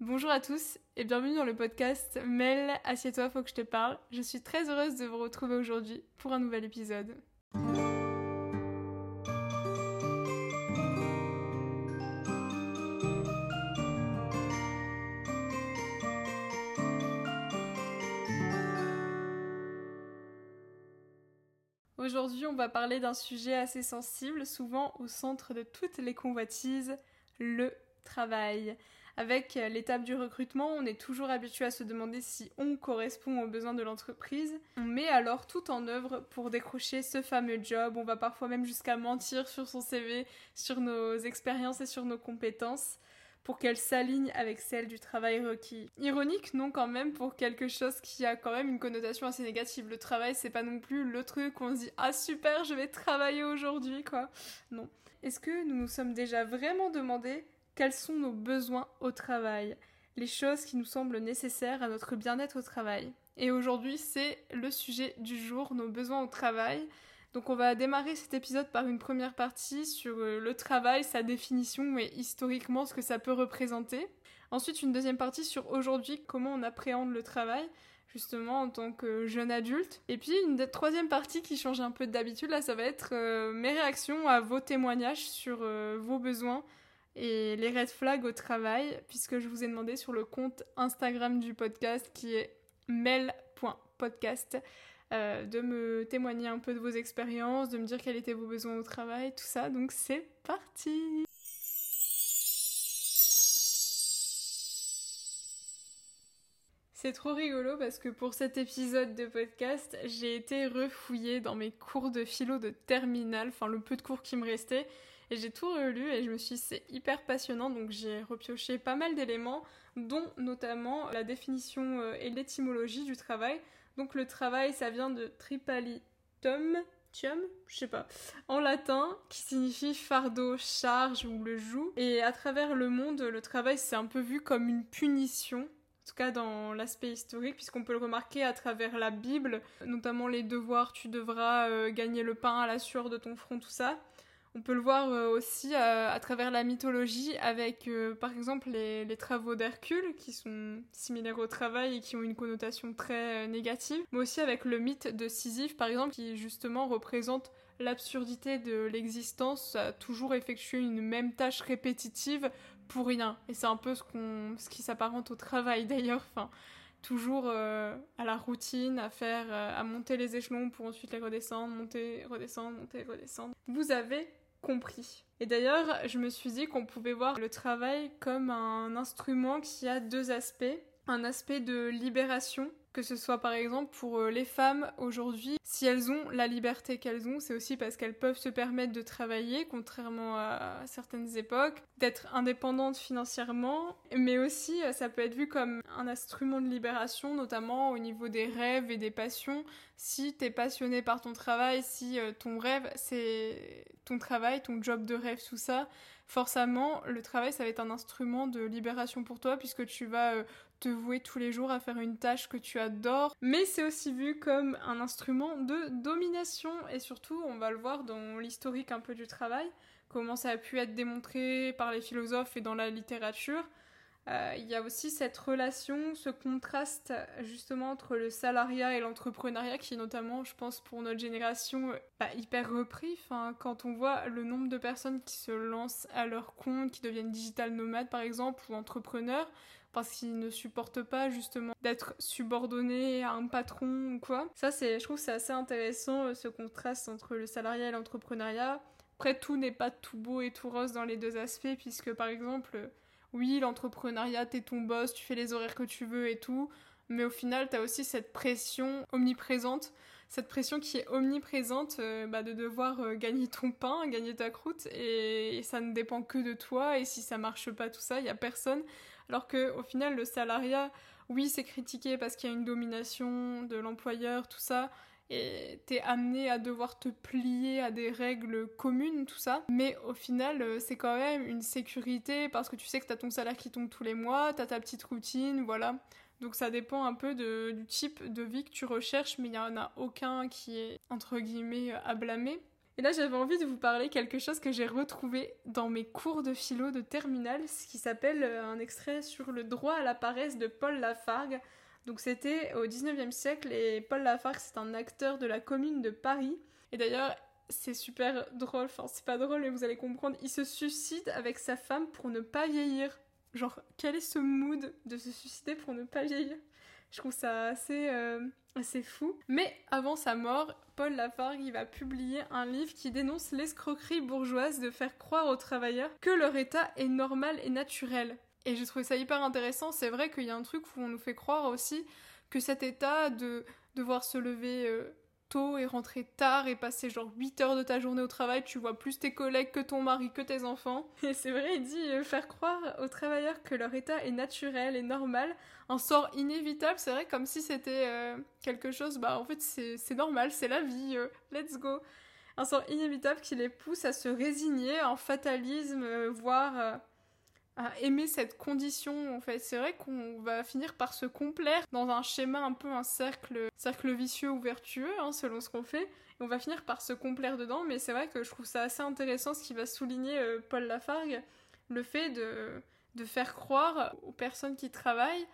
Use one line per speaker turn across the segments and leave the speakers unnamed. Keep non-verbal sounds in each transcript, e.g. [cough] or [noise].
Bonjour à tous et bienvenue dans le podcast Mel, assieds-toi, faut que je te parle. Je suis très heureuse de vous retrouver aujourd'hui pour un nouvel épisode. Aujourd'hui, on va parler d'un sujet assez sensible, souvent au centre de toutes les convoitises, le travail. Avec l'étape du recrutement, on est toujours habitué à se demander si on correspond aux besoins de l'entreprise. On met alors tout en œuvre pour décrocher ce fameux job. On va parfois même jusqu'à mentir sur son CV, sur nos expériences et sur nos compétences pour qu'elles s'alignent avec celles du travail requis. Ironique, non, quand même, pour quelque chose qui a quand même une connotation assez négative. Le travail, c'est pas non plus le truc où on se dit Ah super, je vais travailler aujourd'hui, quoi. Non. Est-ce que nous nous sommes déjà vraiment demandé quels sont nos besoins au travail, les choses qui nous semblent nécessaires à notre bien-être au travail. Et aujourd'hui, c'est le sujet du jour, nos besoins au travail. Donc on va démarrer cet épisode par une première partie sur euh, le travail, sa définition et historiquement ce que ça peut représenter. Ensuite une deuxième partie sur aujourd'hui comment on appréhende le travail justement en tant que jeune adulte. Et puis une troisième partie qui change un peu d'habitude là, ça va être euh, mes réactions à vos témoignages sur euh, vos besoins et les red flags au travail, puisque je vous ai demandé sur le compte Instagram du podcast qui est mel.podcast euh, de me témoigner un peu de vos expériences, de me dire quels étaient vos besoins au travail, tout ça. Donc c'est parti C'est trop rigolo parce que pour cet épisode de podcast, j'ai été refouillée dans mes cours de philo de terminale, enfin le peu de cours qui me restait, et j'ai tout relu et je me suis dit c'est hyper passionnant donc j'ai repioché pas mal d'éléments dont notamment la définition euh, et l'étymologie du travail. Donc le travail ça vient de tripalitum, tium, je sais pas, en latin, qui signifie fardeau, charge ou le joug. Et à travers le monde, le travail c'est un peu vu comme une punition, en tout cas dans l'aspect historique, puisqu'on peut le remarquer à travers la Bible, notamment les devoirs, tu devras euh, gagner le pain à la sueur de ton front, tout ça. On peut le voir euh, aussi euh, à travers la mythologie avec euh, par exemple les, travaux d'Hercule qui sont similaires au travail et qui ont une connotation très négative, mais aussi avec le mythe de Sisyphe par exemple qui justement représente l'absurdité de l'existence à toujours effectuer une même tâche répétitive pour rien. Et c'est un peu ce, ce qui s'apparente au travail d'ailleurs. Enfin, toujours à la routine, à faire, à monter les échelons pour ensuite les redescendre, monter, redescendre, monter, redescendre. Vous avez compris. Et d'ailleurs, je me suis dit qu'on pouvait voir le travail comme un instrument qui a deux aspects. Un aspect de libération que ce soit par exemple pour euh, les femmes aujourd'hui, si elles ont la liberté qu'elles ont, c'est aussi parce qu'elles peuvent se permettre de travailler, contrairement à certaines époques, d'être indépendantes financièrement, mais aussi euh, ça peut être vu comme un instrument de libération, notamment au niveau des rêves et des passions. Si t'es passionné par ton travail, si euh, ton rêve c'est ton travail, ton job de rêve, tout ça, forcément, le travail, ça va être un instrument de libération pour toi, puisque tu vas te vouer tous les jours à faire une tâche que tu adores, mais c'est aussi vu comme un instrument de domination et surtout on va le voir dans l'historique un peu du travail, comment ça a pu être démontré par les philosophes et dans la littérature. Euh, il y a aussi cette relation, ce contraste justement entre le salariat et l'entrepreneuriat qui est notamment, je pense, pour notre génération, pas hyper repris. Enfin, quand on voit le nombre de personnes qui se lancent à leur compte, qui deviennent digital nomades par exemple, ou entrepreneurs, parce qu'ils ne supportent pas justement d'être subordonnés à un patron ou quoi. Ça, c'est, je trouve, c'est assez intéressant euh, ce contraste entre le salariat et l'entrepreneuriat. Après, tout n'est pas tout beau et tout rose dans les deux aspects, puisque par exemple, oui, l'entrepreneuriat, t'es ton boss, tu fais les horaires que tu veux et tout, mais au final, t'as aussi cette pression omniprésente cette pression qui est omniprésente euh, bah, de devoir euh, gagner ton pain, gagner ta croûte, et, ça ne dépend que de toi, et si ça marche pas tout ça, il y a personne. Alors que au final, le salariat, oui, c'est critiqué parce qu'il y a une domination de l'employeur, tout ça, et t'es amené à devoir te plier à des règles communes, tout ça. Mais au final, euh, c'est quand même une sécurité parce que tu sais que t'as ton salaire qui tombe tous les mois, t'as ta petite routine, voilà. Donc ça dépend un peu du type de vie que tu recherches, mais il n'y en a aucun qui est entre guillemets à blâmer. Et là, j'avais envie de vous parler quelque chose que j'ai retrouvé dans mes cours de philo de terminale, ce qui s'appelle euh, un extrait sur le droit à la paresse de Paul Lafargue. Donc c'était au 19e siècle et Paul Lafargue, c'est un acteur de la commune de Paris. Et d'ailleurs, c'est super drôle, enfin c'est pas drôle mais vous allez comprendre, il se suicide avec sa femme pour ne pas vieillir. Genre, quel est ce mood de se suicider pour ne pas vieillir? Je trouve ça assez, euh, assez fou. Mais avant sa mort, Paul Lafargue va publier un livre qui dénonce l'escroquerie bourgeoise de faire croire aux travailleurs que leur état est normal et naturel. Et j'ai trouvé ça hyper intéressant. C'est vrai qu'il y a un truc où on nous fait croire aussi que cet état de devoir se lever euh, tôt et rentrer tard et passer genre 8 heures de ta journée au travail, tu vois plus tes collègues que ton mari, que tes enfants. [laughs] Et c'est vrai, il dit euh, faire croire aux travailleurs que leur état est naturel et normal, un sort inévitable, c'est vrai comme si c'était euh, quelque chose, bah en fait c'est normal, c'est la vie, euh, let's go. Un sort inévitable qui les pousse à se résigner en fatalisme, voire aimer cette condition en. C'est vrai qu'on va finir par se complaire dans un schéma un peu un cercle, cercle vicieux ou vertueux hein, selon ce qu'on fait. Et on va finir par se complaire dedans, mais c'est vrai que je trouve ça assez intéressant ce qui va souligner euh, Paul Lafargue, le fait de faire croire aux personnes qui travaillent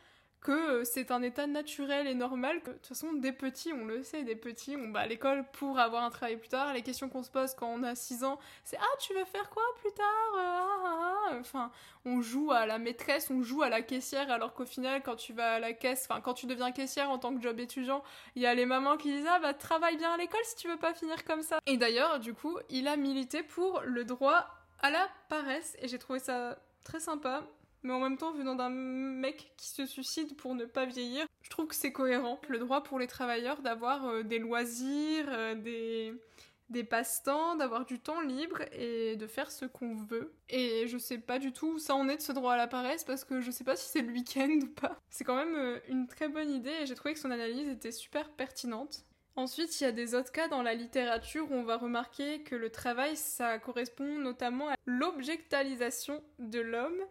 que euh, c'est un état naturel et normal, que de toute façon, des petits, on le sait, des petits, on va à l'école pour avoir un travail plus tard. Les questions qu'on se pose quand on a 6 ans, c'est Ah, tu veux faire quoi plus tard ah, ah, ah. Enfin, on joue à la maîtresse, on joue à la caissière, alors qu'au final, quand tu vas à la caisse, enfin, quand tu deviens caissière en tant que job étudiant, il y a les mamans qui disent Ah, bah, travaille bien à l'école si tu veux pas finir comme ça. Et d'ailleurs, du coup, il a milité pour le droit à la paresse, et j'ai trouvé ça très sympa mais en même temps, venant d'un mec qui se suicide pour ne pas vieillir, je trouve que c'est cohérent. Le droit pour les travailleurs d'avoir euh, des loisirs, euh, des, des passe-temps, d'avoir du temps libre et de faire ce qu'on veut. Et je sais pas du tout où ça en est de ce droit à la paresse parce que je sais pas si c'est le week-end ou pas. C'est quand même euh, une très bonne idée et j'ai trouvé que son analyse était super pertinente. Ensuite, il y a des autres cas dans la littérature où on va remarquer que le travail, ça correspond notamment à l'objectalisation de l'homme,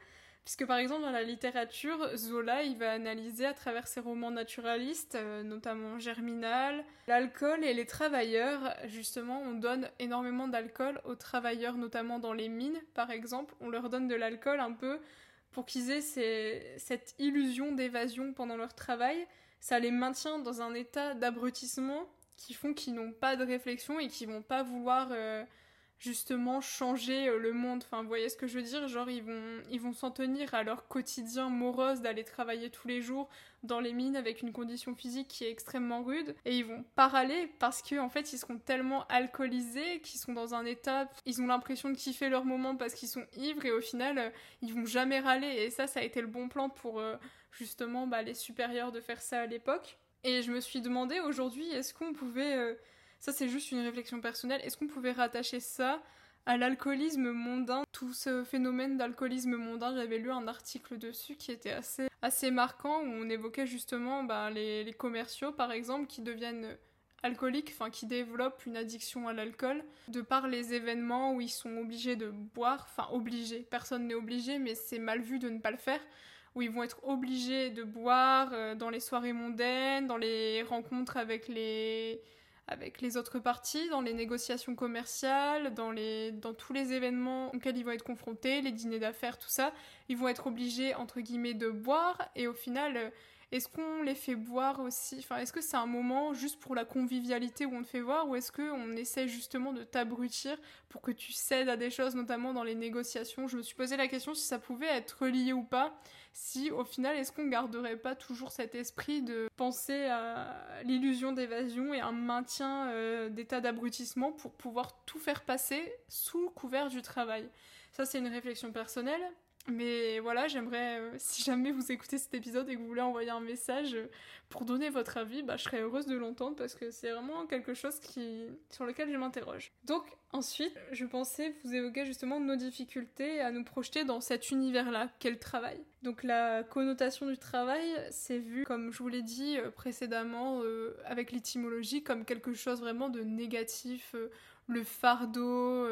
Puisque par exemple dans la littérature, Zola il va analyser à travers ses romans naturalistes, euh, notamment Germinal, l'alcool et les travailleurs. Justement, on donne énormément d'alcool aux travailleurs, notamment dans les mines par exemple. On leur donne de l'alcool un peu pour qu'ils aient cette illusion d'évasion pendant leur travail. Ça les maintient dans un état d'abrutissement qui font qu'ils n'ont pas de réflexion et qui vont pas vouloir... Euh, justement changer euh, le monde. Enfin, vous voyez ce que je veux dire? Genre, ils vont, ils vont s'en tenir à leur quotidien morose d'aller travailler tous les jours dans les mines avec une condition physique qui est extrêmement rude. Et ils vont pas râler parce qu'en en fait, ils seront tellement alcoolisés qu'ils sont dans un état, ils ont l'impression de kiffer leur moment parce qu'ils sont ivres et au final, euh, ils vont jamais râler. Et ça, ça a été le bon plan pour euh, justement bah, les supérieurs de faire ça à l'époque. Et je me suis demandé aujourd'hui, est-ce qu'on pouvait ça, c'est juste une réflexion personnelle. Est-ce qu'on pouvait rattacher ça à l'alcoolisme mondain, tout ce phénomène d'alcoolisme mondain, j'avais lu un article dessus qui était assez, assez marquant où on évoquait justement bah, les, les, commerciaux par exemple qui deviennent alcooliques, enfin qui développent une addiction à l'alcool de par les événements où ils sont obligés de boire, enfin obligés, personne n'est obligé mais c'est mal vu de ne pas le faire où ils vont être obligés de boire euh, dans les soirées mondaines, dans les rencontres avec les avec les autres parties, dans les négociations commerciales, dans, les, dans tous les événements auxquels ils vont être confrontés, les dîners d'affaires, tout ça, ils vont être obligés, entre guillemets, de boire, et au final, euh, est-ce qu'on les fait boire aussi? Enfin, est-ce que c'est un moment juste pour la convivialité où on te fait voir, ou est-ce qu'on essaie justement de t'abrutir pour que tu cèdes à des choses, notamment dans les négociations? Je me suis posé la question si ça pouvait être relié ou pas, si au final, est-ce qu'on garderait pas toujours cet esprit de penser à l'illusion d'évasion et un maintien euh, d'état d'abrutissement pour pouvoir tout faire passer sous couvert du travail? Ça, c'est une réflexion personnelle. Mais voilà, j'aimerais, euh, si jamais vous écoutez cet épisode et que vous voulez envoyer un message euh, pour donner votre avis, bah, je serais heureuse de l'entendre parce que c'est vraiment quelque chose qui, sur lequel je m'interroge. Donc ensuite, je pensais vous évoquer justement nos difficultés à nous projeter dans cet univers-là, qu'est le travail. Donc la connotation du travail, c'est vu, comme je vous l'ai dit euh, précédemment, avec l'étymologie, comme quelque chose vraiment de négatif, le fardeau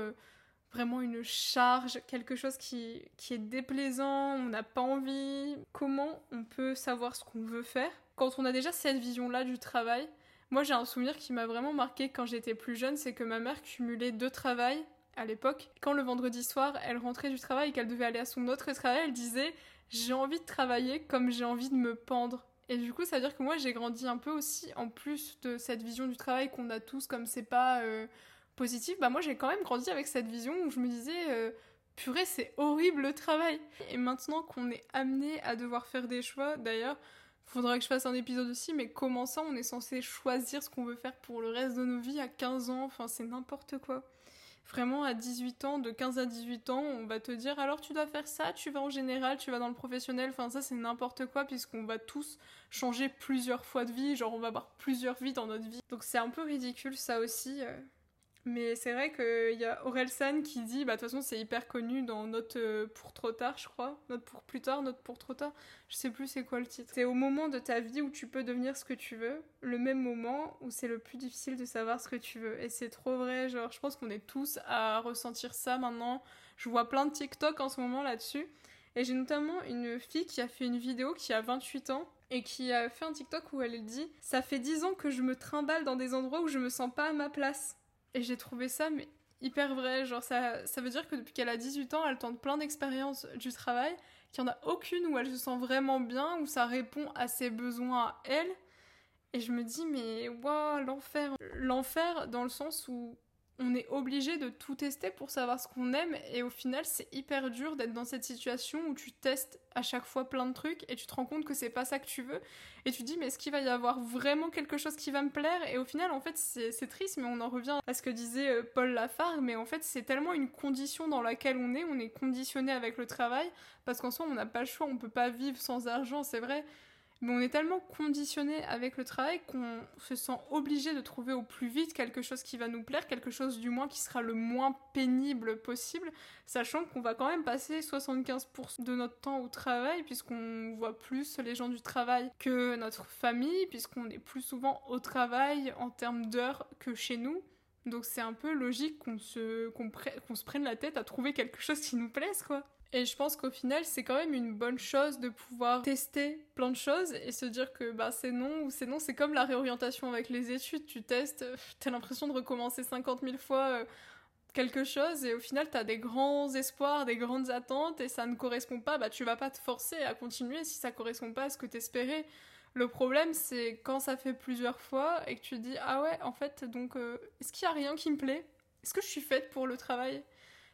vraiment une charge, quelque chose qui, qui est déplaisant, on n'a pas envie. Comment on peut savoir ce qu'on veut faire? Quand on a déjà cette vision-là du travail Moi, j'ai un souvenir qui m'a vraiment marqué quand j'étais plus jeune, c'est que ma mère cumulait deux travails à l'époque. Quand le vendredi soir, elle rentrait du travail et qu'elle devait aller à son autre travail, elle disait J'ai envie de travailler comme j'ai envie de me pendre. Et du coup, ça veut dire que moi, j'ai grandi un peu aussi, en plus de cette vision du travail qu'on a tous, comme c'est pas euh, positif, bah moi, j'ai quand même grandi avec cette vision où je me disais, euh, purée, c'est horrible le travail. Et maintenant qu'on est amené à devoir faire des choix, d'ailleurs, faudra que je fasse un épisode aussi, mais comment ça, on est censé choisir ce qu'on veut faire pour le reste de nos vies à 15 ans, enfin, c'est n'importe quoi vraiment à 18 ans, de 15 à 18 ans, on va te dire alors tu dois faire ça, tu vas en général, tu vas dans le professionnel, enfin ça c'est n'importe quoi puisqu'on va tous changer plusieurs fois de vie, genre on va avoir plusieurs vies dans notre vie. Donc c'est un peu ridicule ça aussi. Euh. Mais c'est vrai qu'il y a Orelsan qui dit, bah de toute façon c'est hyper connu dans Note euh, pour trop tard, je crois. Note pour plus tard, Note pour trop tard. Je sais plus c'est quoi le titre. C'est au moment de ta vie où tu peux devenir ce que tu veux, le même moment où c'est le plus difficile de savoir ce que tu veux. Et c'est trop vrai, genre je pense qu'on est tous à ressentir ça maintenant. Je vois plein de TikTok en ce moment là-dessus. Et j'ai notamment une fille qui a fait une vidéo qui a 28 ans et qui a fait un TikTok où elle dit Ça fait 10 ans que je me trimballe dans des endroits où je me sens pas à ma place. Et j'ai trouvé ça mais hyper vrai. Genre, ça, ça veut dire que depuis qu'elle a 18 ans, elle tente plein d'expériences du travail, qu'il n'y en a aucune où elle se sent vraiment bien, où ça répond à ses besoins à elle. Et je me dis, mais waouh, l'enfer. L'enfer dans le sens où on est obligé de tout tester pour savoir ce qu'on aime et au final c'est hyper dur d'être dans cette situation où tu testes à chaque fois plein de trucs et tu te rends compte que c'est pas ça que tu veux et tu te dis mais est-ce qu'il va y avoir vraiment quelque chose qui va me plaire? Et au final en fait c'est triste mais on en revient à ce que disait euh, Paul Lafargue mais en fait c'est tellement une condition dans laquelle on est on est conditionné avec le travail parce qu'en soi on n'a pas le choix on peut pas vivre sans argent c'est vrai mais on est tellement conditionné avec le travail qu'on se sent obligé de trouver au plus vite quelque chose qui va nous plaire, quelque chose du moins qui sera le moins pénible possible, sachant qu'on va quand même passer 75% de notre temps au travail, puisqu'on voit plus les gens du travail que notre famille, puisqu'on est plus souvent au travail en termes d'heures que chez nous. Donc c'est un peu logique qu'on se, qu'on se prenne la tête à trouver quelque chose qui nous plaise, quoi. Et je pense qu'au final, c'est quand même une bonne chose de pouvoir tester plein de choses et se dire que bah, c'est non ou c'est non. C'est comme la réorientation avec les études. Tu testes, t'as l'impression de recommencer 50 000 fois euh, quelque chose et au final, t'as des grands espoirs, des grandes attentes et ça ne correspond pas. Bah, tu vas pas te forcer à continuer si ça correspond pas à ce que t'espérais. Le problème, c'est quand ça fait plusieurs fois et que tu dis Ah ouais, en fait, donc, euh, est-ce qu'il y a rien qui me plaît? Est-ce que je suis faite pour le travail?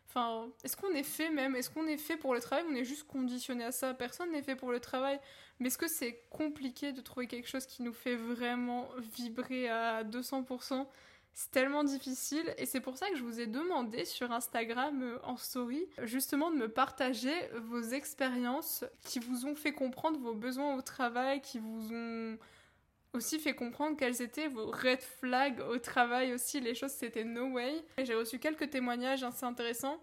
Enfin, est-ce qu'on est fait même? Est-ce qu'on est fait pour le travail? On est juste conditionné à ça. Personne n'est fait pour le travail. Mais est-ce que c'est compliqué de trouver quelque chose qui nous fait vraiment vibrer à 200% c'est tellement difficile et c'est pour ça que je vous ai demandé sur Instagram euh, en story justement de me partager vos expériences qui vous ont fait comprendre vos besoins au travail, qui vous ont aussi fait comprendre quels étaient vos red flags au travail aussi. Les choses, c'était no way. J'ai reçu quelques témoignages assez intéressants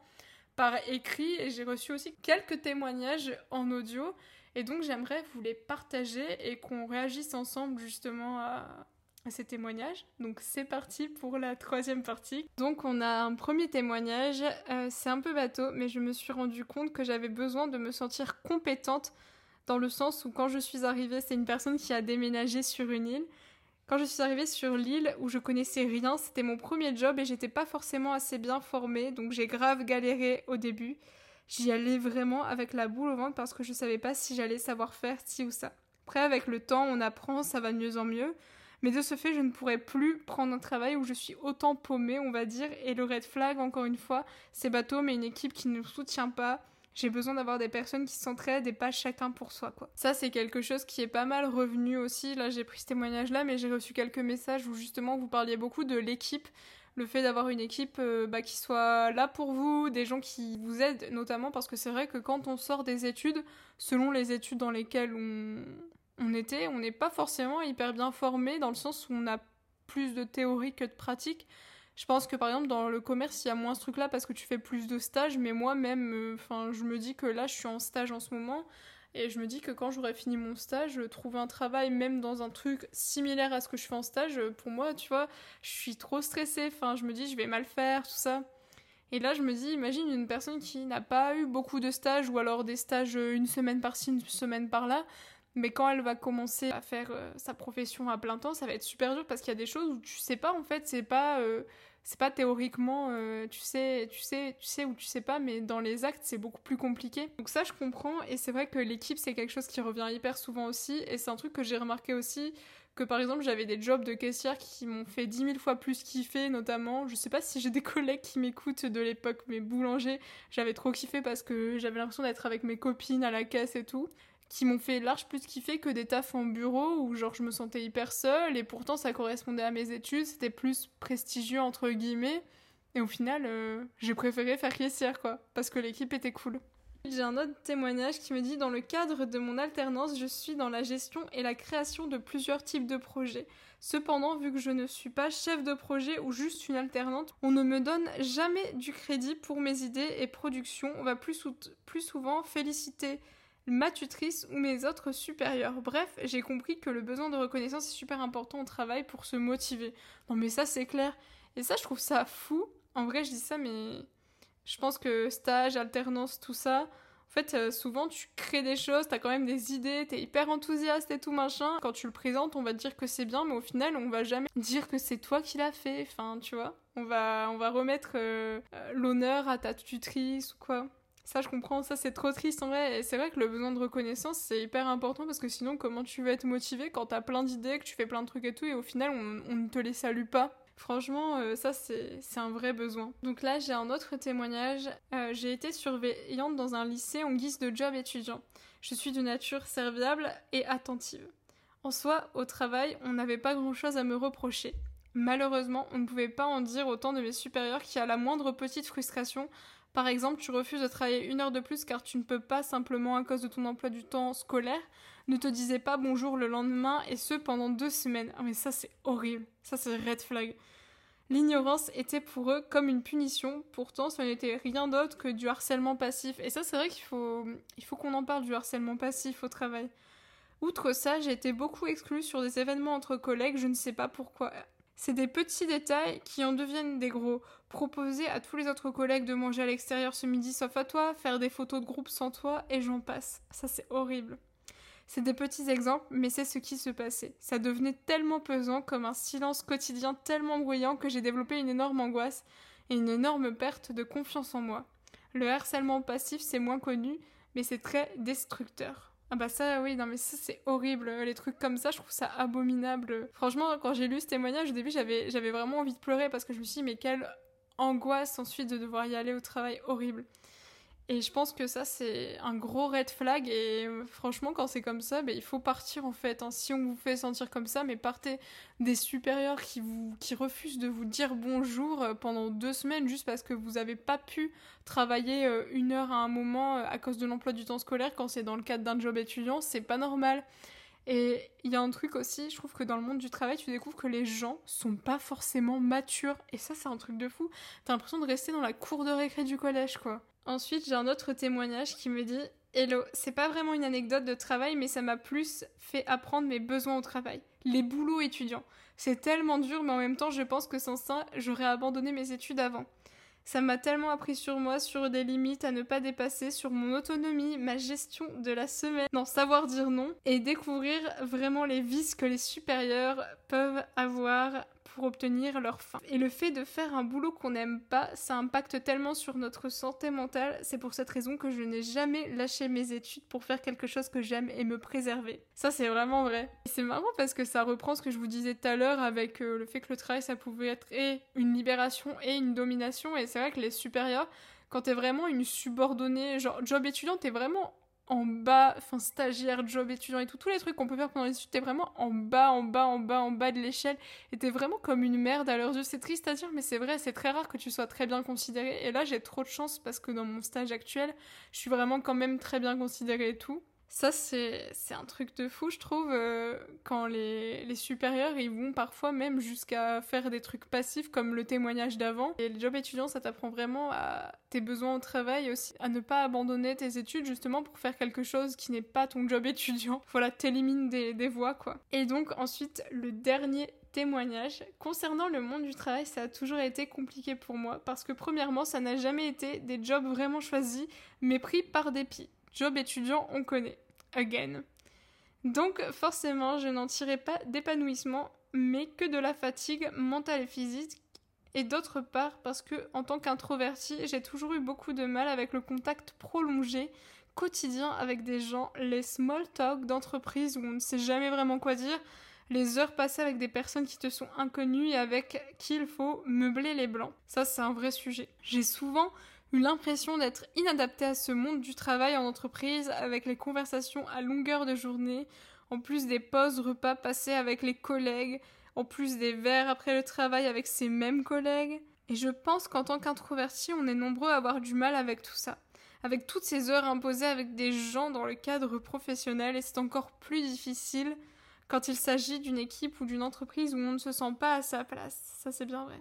par écrit et j'ai reçu aussi quelques témoignages en audio. Et donc, j'aimerais vous les partager et qu'on réagisse ensemble justement à, ces témoignages. Donc, c'est parti pour la troisième partie. Donc, on a un premier témoignage. Euh, c'est un peu bateau, mais je me suis rendu compte que j'avais besoin de me sentir compétente dans le sens où quand je suis arrivée, c'est une personne qui a déménagé sur une île. Quand je suis arrivée sur l'île où je connaissais rien, c'était mon premier job et j'étais pas forcément assez bien formée, donc j'ai grave galéré au début. J'y allais vraiment avec la boule au ventre parce que je savais pas si j'allais savoir faire ci ou ça. Après, avec le temps, on apprend, ça va de mieux en mieux. Mais de ce fait, je ne pourrais plus prendre un travail où je suis autant paumée, on va dire. Et le red flag, encore une fois, c'est bateau, mais une équipe qui ne soutient pas, j'ai besoin d'avoir des personnes qui s'entraident et pas chacun pour soi, quoi. Ça, c'est quelque chose qui est pas mal revenu aussi. Là, j'ai pris ce témoignage-là, mais j'ai reçu quelques messages où justement vous parliez beaucoup de l'équipe le fait d'avoir une équipe euh, bah, qui soit là pour vous, des gens qui vous aident notamment parce que c'est vrai que quand on sort des études, selon les études dans lesquelles on, on était, on n'est pas forcément hyper bien formé dans le sens où on a plus de théorie que de pratique. Je pense que par exemple dans le commerce il y a moins ce truc là parce que tu fais plus de stages mais moi même euh, enfin je me dis que là je suis en stage en ce moment et je me dis que quand j'aurai fini mon stage trouver un travail même dans un truc similaire à ce que je fais en stage pour moi tu vois je suis trop stressée enfin je me dis je vais mal faire tout ça et là je me dis imagine une personne qui n'a pas eu beaucoup de stages ou alors des stages une semaine par-ci une semaine par-là Mais quand elle va commencer à faire euh, sa profession à plein temps, ça va être super dur parce qu'il y a des choses où tu sais pas en fait, c'est pas euh, c'est pas théoriquement euh, tu sais tu sais tu sais ou tu sais pas mais dans les actes c'est beaucoup plus compliqué. Donc ça je comprends et c'est vrai que l'équipe c'est quelque chose qui revient hyper souvent aussi et c'est un truc que j'ai remarqué aussi que par exemple j'avais des jobs de caissière qui m'ont fait dix mille fois plus kiffer notamment je sais pas si j'ai des [laughs] collègues qui m'écoutent de l'époque mais boulanger j'avais trop kiffé parce que j'avais l'impression d'être avec mes copines à la caisse et tout qui m'ont fait large plus kiffer que des tafs en bureau où genre je me sentais hyper seule et pourtant ça correspondait à mes études, c'était plus prestigieux entre guillemets et au final euh, j'ai préféré faire caissière quoi parce que l'équipe était cool. J'ai un autre témoignage qui me dit dans le cadre de mon alternance, je suis dans la gestion et la création de plusieurs types de projets. Cependant, vu que je ne suis pas chef de projet ou juste une alternante, on ne me donne jamais du crédit pour mes idées et productions. On va plus, plus souvent féliciter ma tutrice ou mes autres supérieurs. Bref, j'ai compris que le besoin de reconnaissance est super important au travail pour se motiver. Non mais ça c'est clair. Et ça je trouve ça fou. En vrai je dis ça mais je pense que stage, alternance, tout ça, en fait euh, souvent tu crées des choses, t'as quand même des idées, t'es hyper enthousiaste et tout machin. Quand tu le présentes on va te dire que c'est bien mais au final on va jamais dire que c'est toi qui l'as fait. Enfin tu vois, on va, on va remettre euh, euh, l'honneur à ta tutrice ou quoi. Ça, je comprends, ça c'est trop triste en vrai. C'est vrai que le besoin de reconnaissance c'est hyper important parce que sinon, comment tu veux être motivé quand t'as plein d'idées, que tu fais plein de trucs et tout, et au final, on, ne te les salue pas? Franchement, euh, ça c'est un vrai besoin. Donc là, j'ai un autre témoignage. Euh, j'ai été surveillante dans un lycée en guise de job étudiant. Je suis de nature serviable et attentive. En soi, au travail, on n'avait pas grand-chose à me reprocher. Malheureusement, on ne pouvait pas en dire autant de mes supérieurs qui, à la moindre petite frustration, par exemple, tu refuses de travailler une heure de plus car tu ne peux pas simplement à cause de ton emploi du temps scolaire, ne te disais pas bonjour le lendemain et ce pendant deux semaines. Ah mais ça c'est horrible, ça c'est red flag. L'ignorance était pour eux comme une punition, pourtant ce n'était rien d'autre que du harcèlement passif. Et ça c'est vrai qu'il faut, faut qu'on en parle du harcèlement passif au travail. Outre ça, j'ai été beaucoup exclue sur des événements entre collègues, je ne sais pas pourquoi. C'est des petits détails qui en deviennent des gros. Proposer à tous les autres collègues de manger à l'extérieur ce midi sauf à toi, faire des photos de groupe sans toi, et j'en passe. Ça c'est horrible. C'est des petits exemples, mais c'est ce qui se passait. Ça devenait tellement pesant, comme un silence quotidien tellement bruyant que j'ai développé une énorme angoisse et une énorme perte de confiance en moi. Le harcèlement passif, c'est moins connu, mais c'est très destructeur. Ah bah ça oui non mais ça c'est horrible les trucs comme ça je trouve ça abominable. Franchement quand j'ai lu ce témoignage au début j'avais vraiment envie de pleurer parce que je me suis dit mais quelle angoisse ensuite de devoir y aller au travail horrible. Et je pense que ça, c'est un gros red flag. Et euh, franchement, quand c'est comme ça, ben, il faut partir en fait. Hein. Si on vous fait sentir comme ça, mais partez des supérieurs qui, vous, qui refusent de vous dire bonjour euh, pendant deux semaines juste parce que vous n'avez pas pu travailler euh, une heure à un moment à cause de l'emploi du temps scolaire quand c'est dans le cadre d'un job étudiant, c'est pas normal. Et il y a un truc aussi, je trouve que dans le monde du travail, tu découvres que les gens sont pas forcément matures. Et ça, c'est un truc de fou. T'as l'impression de rester dans la cour de récré du collège, quoi. Ensuite, j'ai un autre témoignage qui me dit Hello, c'est pas vraiment une anecdote de travail, mais ça m'a plus fait apprendre mes besoins au travail. Les boulots étudiants. C'est tellement dur, mais en même temps, je pense que sans ça, j'aurais abandonné mes études avant. Ça m'a tellement appris sur moi, sur des limites à ne pas dépasser, sur mon autonomie, ma gestion de la semaine, d'en savoir dire non et découvrir vraiment les vices que les supérieurs peuvent avoir pour obtenir leur fin. Et le fait de faire un boulot qu'on n'aime pas, ça impacte tellement sur notre santé mentale. C'est pour cette raison que je n'ai jamais lâché mes études pour faire quelque chose que j'aime et me préserver. Ça, c'est vraiment vrai. c'est marrant parce que ça reprend ce que je vous disais tout à l'heure avec euh, le fait que le travail, ça pouvait être et une libération et une domination. Et c'est vrai que les supérieurs, quand t'es vraiment une subordonnée, genre job étudiant, t'es vraiment en bas, enfin stagiaire, job étudiant et tout, tous les trucs qu'on peut faire pendant les études, t'es vraiment en bas, en bas, en bas, en bas de l'échelle, et t'es vraiment comme une merde à leurs yeux. C'est triste à dire, mais c'est vrai, c'est très rare que tu sois très bien considéré. Et là, j'ai trop de chance parce que dans mon stage actuel, je suis vraiment quand même très bien considérée et tout. Ça, c'est un truc de fou, je trouve, euh, quand les, les, supérieurs, ils vont parfois même jusqu'à faire des trucs passifs comme le témoignage d'avant. Et le job étudiant, ça t'apprend vraiment à tes besoins au travail aussi, à ne pas abandonner tes études justement pour faire quelque chose qui n'est pas ton job étudiant. [laughs] Voilà, t'élimines des, des voies, quoi. Et donc, ensuite, le dernier témoignage. Concernant le monde du travail, ça a toujours été compliqué pour moi parce que premièrement, ça n'a jamais été des jobs vraiment choisis, mais pris par dépit. Job étudiant, on connaît again. Donc forcément, je n'en tirais pas d'épanouissement, mais que de la fatigue mentale et physique. Et d'autre part, parce que en tant qu'introvertie, j'ai toujours eu beaucoup de mal avec le contact prolongé quotidien avec des gens, les small talk d'entreprise où on ne sait jamais vraiment quoi dire, les heures passées avec des personnes qui te sont inconnues et avec qui il faut meubler les blancs. Ça, c'est un vrai sujet. J'ai souvent eu l'impression d'être inadaptée à ce monde du travail en entreprise avec les conversations à longueur de journée, en plus des pauses repas passés avec les collègues, en plus des verres après le travail avec ces mêmes collègues. Et je pense qu'en tant qu'introverti, on est nombreux à avoir du mal avec tout ça avec toutes ces heures imposées avec des gens dans le cadre professionnel et c'est encore plus difficile quand il s'agit d'une équipe ou d'une entreprise où on ne se sent pas à sa place. Ça c'est bien vrai.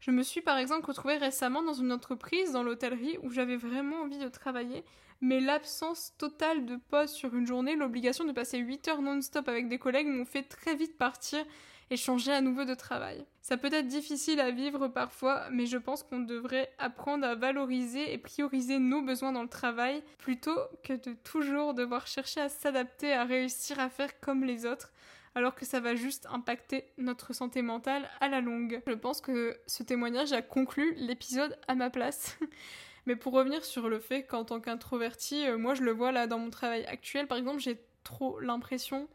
Je me suis par exemple retrouvée récemment dans une entreprise dans l'hôtellerie où j'avais vraiment envie de travailler, mais l'absence totale de pause sur une journée, l'obligation de passer 8 heures non-stop avec des collègues m'ont fait très vite partir et changer à nouveau de travail. Ça peut être difficile à vivre parfois, mais je pense qu'on devrait apprendre à valoriser et prioriser nos besoins dans le travail plutôt que de toujours devoir chercher à s'adapter, à réussir à faire comme les autres alors que ça va juste impacter notre santé mentale à la longue. Je pense que ce témoignage a conclu l'épisode à ma place. [laughs] Mais pour revenir sur le fait qu'en tant qu'introverti, euh, moi je le vois là dans mon travail actuel, par exemple, j'ai trop l'impression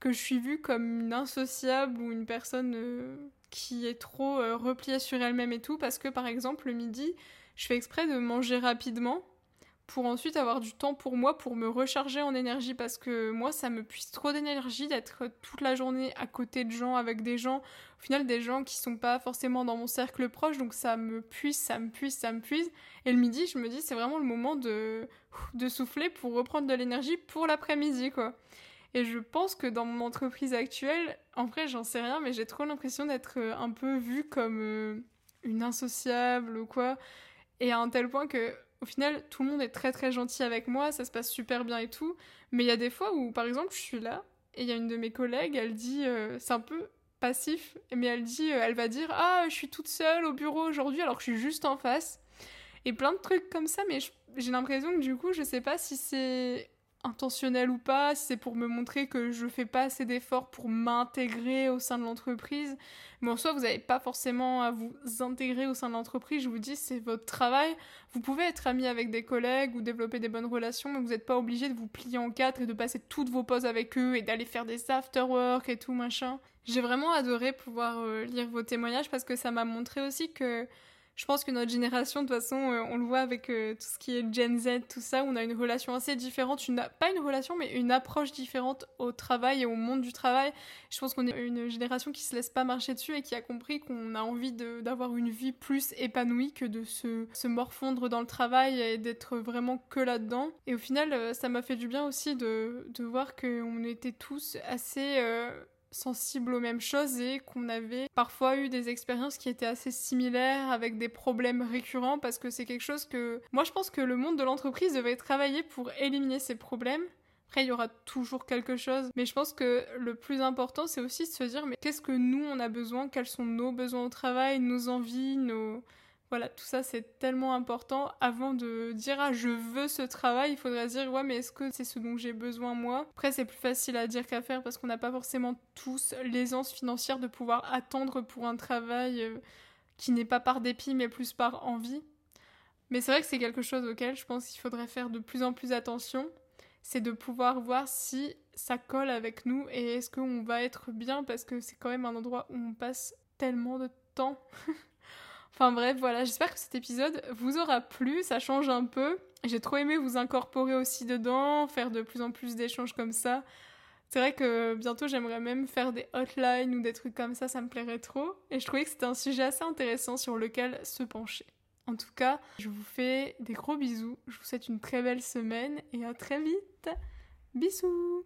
que je suis vue comme une insociable ou une personne euh, qui est trop euh, repliée sur elle-même et tout, parce que par exemple le midi, je fais exprès de manger rapidement pour ensuite avoir du temps pour moi, pour me recharger en énergie, parce que moi, ça me puise trop d'énergie d'être toute la journée à côté de gens, avec des gens, au final, des gens qui sont pas forcément dans mon cercle proche, donc ça me puise, ça me puise, ça me puise. Et le midi, je me dis, c'est vraiment le moment de, de souffler pour reprendre de l'énergie pour l'après-midi, quoi. Et je pense que dans mon entreprise actuelle, en vrai, j'en sais rien, mais j'ai trop l'impression d'être euh, un peu vue comme euh, une insociable ou quoi. Et à un tel point que, au final, tout le monde est très très gentil avec moi, ça se passe super bien et tout. Mais il y a des fois où, par exemple, je suis là et il y a une de mes collègues, elle dit, euh, c'est un peu passif, mais elle dit, elle va dire, ah, je suis toute seule au bureau aujourd'hui alors que je suis juste en face. Et plein de trucs comme ça, mais j'ai l'impression que du coup, je sais pas si c'est intentionnel ou pas, si c'est pour me montrer que je fais pas assez d'efforts pour m'intégrer au sein de l'entreprise. Mais en vous n'avez pas forcément à vous intégrer au sein de l'entreprise. Je vous dis, c'est votre travail. Vous pouvez être ami avec des collègues ou développer des bonnes relations, mais vous n'êtes pas obligé de vous plier en quatre et de passer toutes vos pauses avec eux et d'aller faire des after-work et tout machin. J'ai vraiment adoré pouvoir euh, lire vos témoignages parce que ça m'a montré aussi que je pense que notre génération, de toute façon, euh, on le voit avec euh, tout ce qui est Gen Z, tout ça, on a une relation assez différente, une, pas une relation, mais une approche différente au travail et au monde du travail. Je pense qu'on est une génération qui se laisse pas marcher dessus et qui a compris qu'on a envie d'avoir une vie plus épanouie que de se, se morfondre dans le travail et d'être vraiment que là-dedans. Et au final, euh, ça m'a fait du bien aussi de, de voir qu'on était tous assez sensibles aux mêmes choses et qu'on avait parfois eu des expériences qui étaient assez similaires avec des problèmes récurrents parce que c'est quelque chose que moi je pense que le monde de l'entreprise devait travailler pour éliminer ces problèmes. Après, il y aura toujours quelque chose, mais je pense que le plus important, c'est aussi de se dire, mais qu'est-ce que nous, on a besoin, quels sont nos besoins au travail, nos envies, nos, voilà, tout ça c'est tellement important. Avant de dire ah je veux ce travail, il faudrait dire ouais mais est-ce que c'est ce dont j'ai besoin moi? Après c'est plus facile à dire qu'à faire parce qu'on n'a pas forcément tous l'aisance financière de pouvoir attendre pour un travail euh, qui n'est pas par dépit mais plus par envie. Mais c'est vrai que c'est quelque chose auquel je pense qu'il faudrait faire de plus en plus attention. C'est de pouvoir voir si ça colle avec nous et est-ce qu'on va être bien parce que c'est quand même un endroit où on passe tellement de temps. [laughs] Enfin bref, voilà, j'espère que cet épisode vous aura plu, ça change un peu. J'ai trop aimé vous incorporer aussi dedans, faire de plus en plus d'échanges comme ça. C'est vrai que bientôt j'aimerais même faire des hotlines ou des trucs comme ça, ça me plairait trop. Et je trouvais que c'était un sujet assez intéressant sur lequel se pencher. En tout cas, je vous fais des gros bisous, je vous souhaite une très belle semaine et à très vite. Bisous